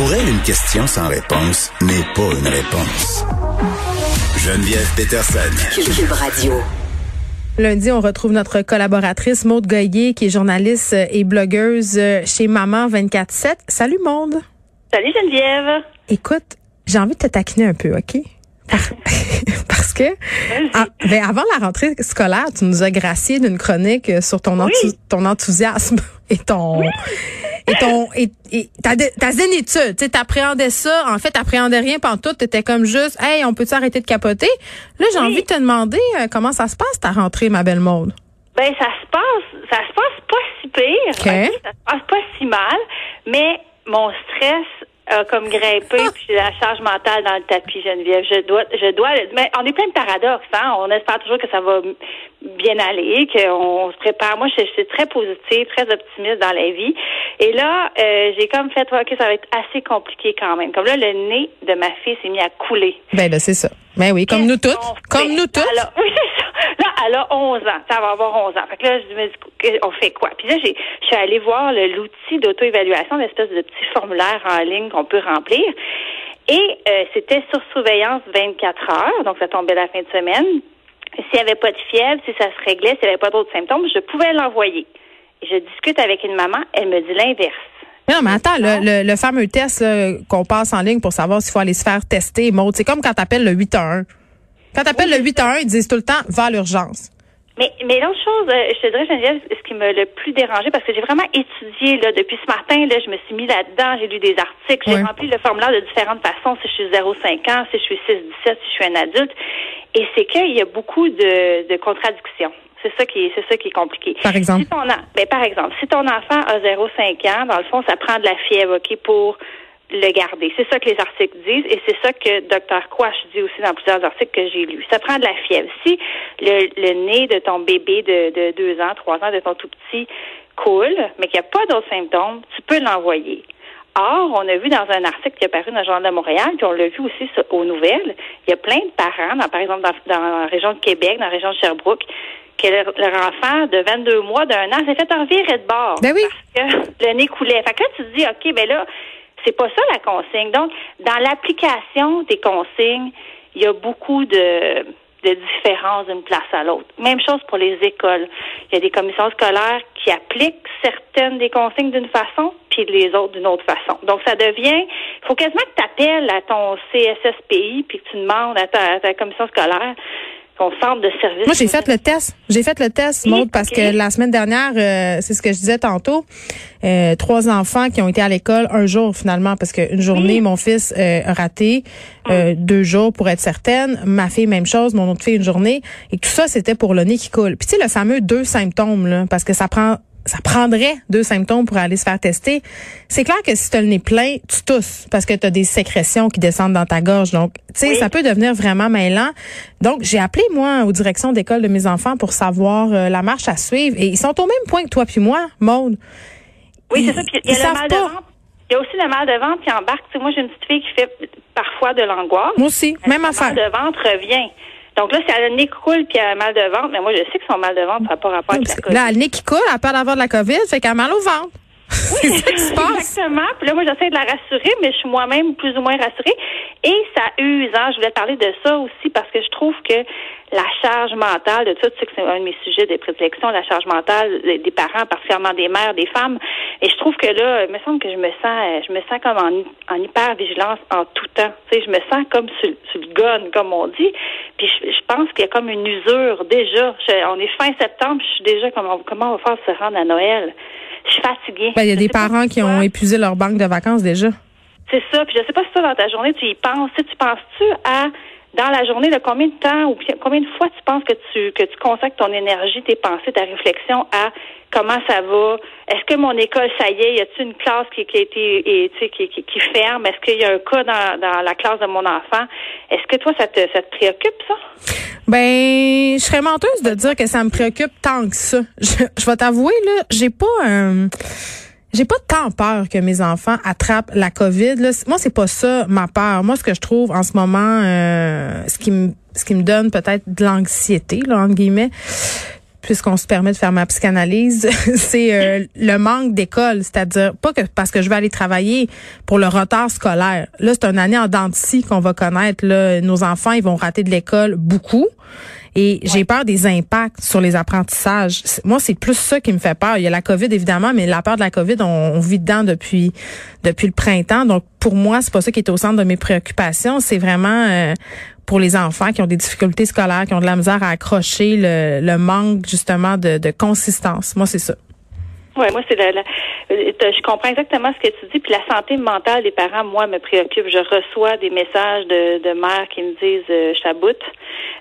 Pour elle, une question sans réponse n'est pas une réponse. Geneviève Peterson. Cube Radio. Lundi, on retrouve notre collaboratrice Maude Goyer, qui est journaliste et blogueuse chez Maman 24-7. Salut Maude. Salut Geneviève. Écoute, j'ai envie de te taquiner un peu, OK? Parce que ah, ben avant la rentrée scolaire, tu nous as gracié d'une chronique sur ton, ton enthousiasme et ton et ton et, ta, ta zénitude, tu t'appréhendais ça, en fait, t'appréhendais rien pendant tout, t'étais comme juste Hey, on peut-tu arrêter de capoter? Là, j'ai envie de te demander euh, comment ça se passe ta rentrée, ma belle mode. Ben ça se passe ça se passe pas si pire. Okay. Ça se passe pas si mal, mais mon stress comme grimpé, puis j'ai la charge mentale dans le tapis, Geneviève. Je dois, je dois, mais on est plein de paradoxes, hein. On espère toujours que ça va bien aller, qu'on se prépare. Moi, je, suis très positive, très optimiste dans la vie. Et là, euh, j'ai comme fait, ok, ça va être assez compliqué quand même. Comme là, le nez de ma fille s'est mis à couler. Ben là, c'est ça. Ben oui, comme nous toutes. Comme nous toutes. Alors, oui, c'est ça. Là, elle a 11 ans. Ça va avoir 11 ans. Fait que là, je me dis, on fait quoi? Puis là, je suis allée voir l'outil d'auto-évaluation, l'espèce de petit formulaire en ligne qu'on peut remplir. Et euh, c'était sur surveillance 24 heures, donc ça tombait la fin de semaine. S'il n'y avait pas de fièvre, si ça se réglait, s'il n'y avait pas d'autres symptômes, je pouvais l'envoyer. Je discute avec une maman, elle me dit l'inverse. Non, mais attends, le, fameux test qu'on passe en ligne pour savoir s'il faut aller se faire tester, c'est comme quand tu appelles le 811. Quand tu appelles le 811, ils disent tout le temps, va à l'urgence. Mais, mais l'autre chose, euh, je te dirais, Geneviève, ce qui m'a le plus dérangé, parce que j'ai vraiment étudié là, depuis ce matin, là, je me suis mis là-dedans, j'ai lu des articles, j'ai rempli le formulaire de différentes façons, si je suis 0,5 ans, si je suis 6-17, si je suis un adulte. Et c'est qu'il y a beaucoup de, de contradictions. C'est ça qui est, c'est ça qui est compliqué. Par exemple? Si ton, ben, par exemple, si ton enfant a 0,5 ans, dans le fond, ça prend de la fièvre, OK, pour le garder. C'est ça que les articles disent et c'est ça que Dr. Quash dit aussi dans plusieurs articles que j'ai lus. Ça prend de la fièvre. Si le, le nez de ton bébé de, de deux ans, trois ans, de ton tout petit coule, mais qu'il n'y a pas d'autres symptômes, tu peux l'envoyer. Or, on a vu dans un article qui est paru dans le Journal de Montréal, puis on l'a vu aussi aux nouvelles, il y a plein de parents, par exemple dans, la région de Québec, dans la région de Sherbrooke, que leur, enfant de 22 mois, d'un an, s'est fait envirer de bord. Ben oui. Parce que le nez coulait. Fait que là, tu te dis, OK, ben là, c'est pas ça la consigne. Donc, dans l'application des consignes, il y a beaucoup de, de différences d'une place à l'autre. Même chose pour les écoles. Il y a des commissions scolaires qui appliquent certaines des consignes d'une façon, puis les autres d'une autre façon. Donc, ça devient, il faut quasiment que tu appelles à ton CSSPI, puis que tu demandes à ta commission scolaire centre de service. Moi, j'ai fait le test. J'ai fait le test, Maud, parce que la semaine dernière, euh, c'est ce que je disais tantôt, euh, trois enfants qui ont été à l'école un jour finalement, parce qu'une journée, mon fils euh, a raté, hum. deux jours pour être certaine, ma fille même chose, mon autre fille une journée, et tout ça, c'était pour le nez qui coule. Puis tu sais, le fameux deux symptômes, là, parce que ça prend ça prendrait deux symptômes pour aller se faire tester. C'est clair que si tu as le nez plein, tu tousses parce que tu as des sécrétions qui descendent dans ta gorge. Donc, tu sais, ça peut devenir vraiment mêlant. Donc, j'ai appelé, moi, aux directions d'école de mes enfants pour savoir euh, la marche à suivre. Et ils sont au même point que toi puis moi, Maude. Oui, c'est ça. Puis il y a le mal de ventre. Il y a aussi le mal de ventre qui embarque. Tu sais, moi, j'ai une petite fille qui fait parfois de l'angoisse. Moi aussi, même affaire. Le mal de ventre revient. Donc là, si elle a le nez qui coule puis elle a mal de ventre, mais moi, je sais que son mal de ventre, ça n'a pas rapport avec la COVID. Là, le nez qui coule, elle a peur d'avoir de la COVID, fait qu'elle a mal au ventre. passe. Exactement. Puis là, moi, j'essaie de la rassurer, mais je suis moi-même plus ou moins rassurée. Et ça use. Hein? Je voulais parler de ça aussi parce que je trouve que la charge mentale de tout, tu sais que c'est un de mes sujets de prédilection, la charge mentale des parents, particulièrement des mères, des femmes. Et je trouve que là, il me semble que je me sens, je me sens comme en, en hyper vigilance en tout temps. Tu sais, je me sens comme sur, le gun, comme on dit. Puis je, pense qu'il y a comme une usure déjà. on est fin septembre, je suis déjà comme comment on va faire se rendre à Noël? Je suis fatiguée. Ben, il y a des parents qui ont épuisé leur banque de vacances déjà. C'est ça. Puis je sais pas si toi, dans ta journée, tu y penses. Tu penses-tu à dans la journée, là, combien de temps ou combien de fois tu penses que tu que tu consacres ton énergie, tes pensées, ta réflexion à comment ça va? Est-ce que mon école, ça y est, y a-t-il une classe qui, qui a été et, qui, qui, qui, ferme? Est-ce qu'il y a un cas dans, dans la classe de mon enfant? Est-ce que toi, ça te, ça te préoccupe, ça? Ben, je serais menteuse de dire que ça me préoccupe tant que ça. Je, je vais t'avouer, là, j'ai pas un. J'ai pas tant peur que mes enfants attrapent la COVID. Là. Moi, c'est pas ça ma peur. Moi, ce que je trouve en ce moment, euh, ce qui me ce qui me donne peut-être de l'anxiété, entre guillemets, puisqu'on se permet de faire ma psychanalyse, c'est euh, le manque d'école, c'est-à-dire pas que parce que je vais aller travailler pour le retard scolaire. Là, c'est une année en dentiste qu'on va connaître. Là, nos enfants, ils vont rater de l'école beaucoup. Et j'ai peur des impacts sur les apprentissages. Moi, c'est plus ça qui me fait peur. Il y a la COVID, évidemment, mais la peur de la COVID, on, vit dedans depuis depuis le printemps. Donc, pour moi, c'est pas ça qui est au centre de mes préoccupations. C'est vraiment euh, pour les enfants qui ont des difficultés scolaires, qui ont de la misère à accrocher le, manque, justement, de, de consistance. Moi, c'est ça. Oui, moi, c'est la, je comprends exactement ce que tu dis. Puis la santé mentale des parents, moi, me préoccupe. Je reçois des messages de, de mères qui me disent euh, chaboute.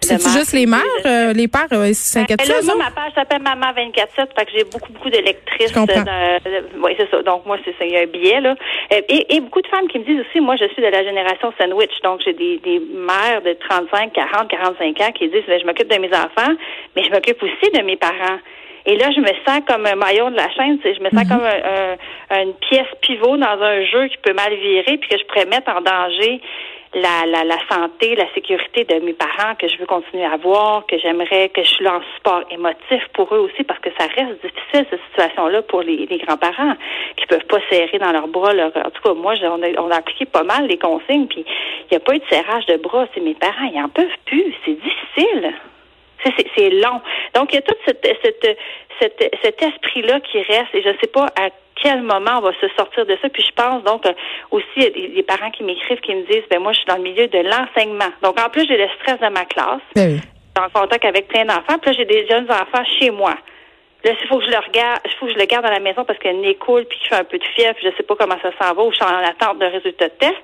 C'est juste les mères, euh, les pères euh, s'inquiètent ben, Là, moi, ma page s'appelle Maman 24/7, fait que j'ai beaucoup, beaucoup de lectrices. Euh, oui, c'est ça. Donc moi, c'est ça. Il y a un billet là. Et, et, beaucoup de femmes qui me disent aussi, moi, je suis de la génération sandwich. Donc j'ai des, des mères de 35, 40, 45 ans qui disent, ben, je m'occupe de mes enfants, mais je m'occupe aussi de mes parents. Et là, je me sens comme un maillon de la chaîne. Je me sens mhm. comme un, une pièce pivot dans un jeu qui peut mal virer, puis que je pourrais mettre en danger la, la, la, santé, la sécurité de mes parents que je veux continuer à voir, que j'aimerais que je suis là en support émotif pour eux aussi, parce que ça reste difficile, cette situation-là, pour les, les grands-parents qui peuvent pas serrer dans leurs bras. Leur, en tout cas, moi, on a, on a appliqué pas mal les consignes, puis il n'y a pas eu de serrage de bras. C'est mes parents, ils en peuvent plus. C'est difficile. C'est long. Donc, il y a tout cette, cette, cet esprit-là qui reste et je ne sais pas à quel moment on va se sortir de ça. Puis je pense donc euh, aussi, il y a des, parents qui m'écrivent, qui me disent, ben moi, je suis dans le milieu de l'enseignement. Donc, en plus, j'ai le stress de ma classe. Ben oui. en contact avec plein d'enfants. Puis là, j'ai des jeunes enfants chez moi. Là, il faut que je le regarde, il faut que je le garde à la maison parce qu'il y a cool puis qu'il fait un peu de fièvre, puis je sais pas comment ça s'en va, ou je suis en attente de résultats de test.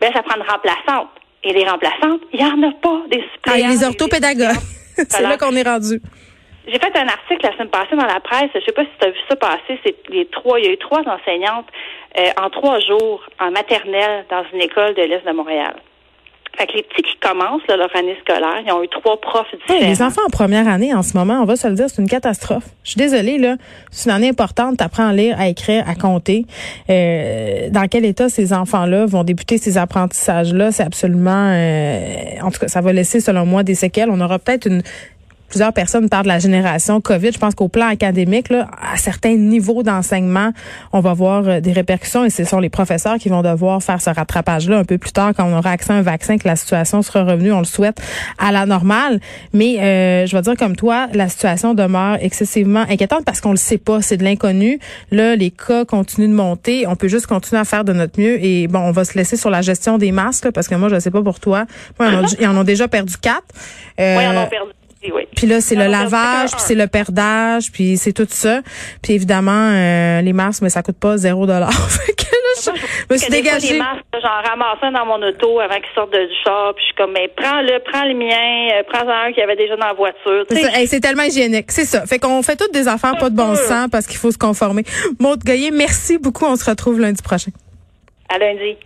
Ben, ça prend une remplaçante. Et les remplaçantes, il n'y en a pas des suppléants. Ah, les orthopédagogues. c'est là qu'on est rendu. J'ai fait un article la semaine passée dans la presse. Je sais pas si tu as vu ça passer. C'est les trois. Il y a eu trois enseignantes euh, en trois jours en maternelle dans une école de l'Est de Montréal. Fait que les petits qui commencent leur année scolaire, ils ont eu trois profs différents. les enfants en première année, en ce moment, on va se le dire, c'est une catastrophe. Je suis désolée, là. C'est une année importante. Tu apprends à lire, à écrire, à compter. Euh, dans quel état ces enfants-là vont débuter ces apprentissages-là? C'est absolument... Euh, en tout cas, ça va laisser, selon moi, des séquelles. On aura peut-être une plusieurs personnes parlent de la génération COVID. Je pense qu'au plan académique, là, à certains niveaux d'enseignement, on va voir euh, des répercussions et ce sont les professeurs qui vont devoir faire ce rattrapage-là un peu plus tard quand on aura accès à un vaccin, que la situation sera revenue, on le souhaite, à la normale. Mais euh, je vais dire comme toi, la situation demeure excessivement inquiétante parce qu'on le sait pas, c'est de l'inconnu. Là, les cas continuent de monter. On peut juste continuer à faire de notre mieux et bon, on va se laisser sur la gestion des masques parce que moi, je sais pas pour toi. Moi, ils en ont, déjà perdu quatre. Euh, oui, en ont perdu puis là, c'est le lavage, puis c'est le perdage, puis c'est tout ça. Puis évidemment, euh, les masques, mais ça coûte pas zéro dollar. je me suis dégagée. Masques, j'en ramasse un dans mon auto avant qu'ils sortent du shop. Puis je suis comme, mais prends-le, prends le mien, euh, prends-en un qui avait déjà dans la voiture. C'est tellement hygiénique. C'est ça. Fait qu'on fait toutes des affaires pas de bon sens parce qu'il faut se conformer. Maud Goyer, merci beaucoup. On se retrouve lundi prochain. À lundi.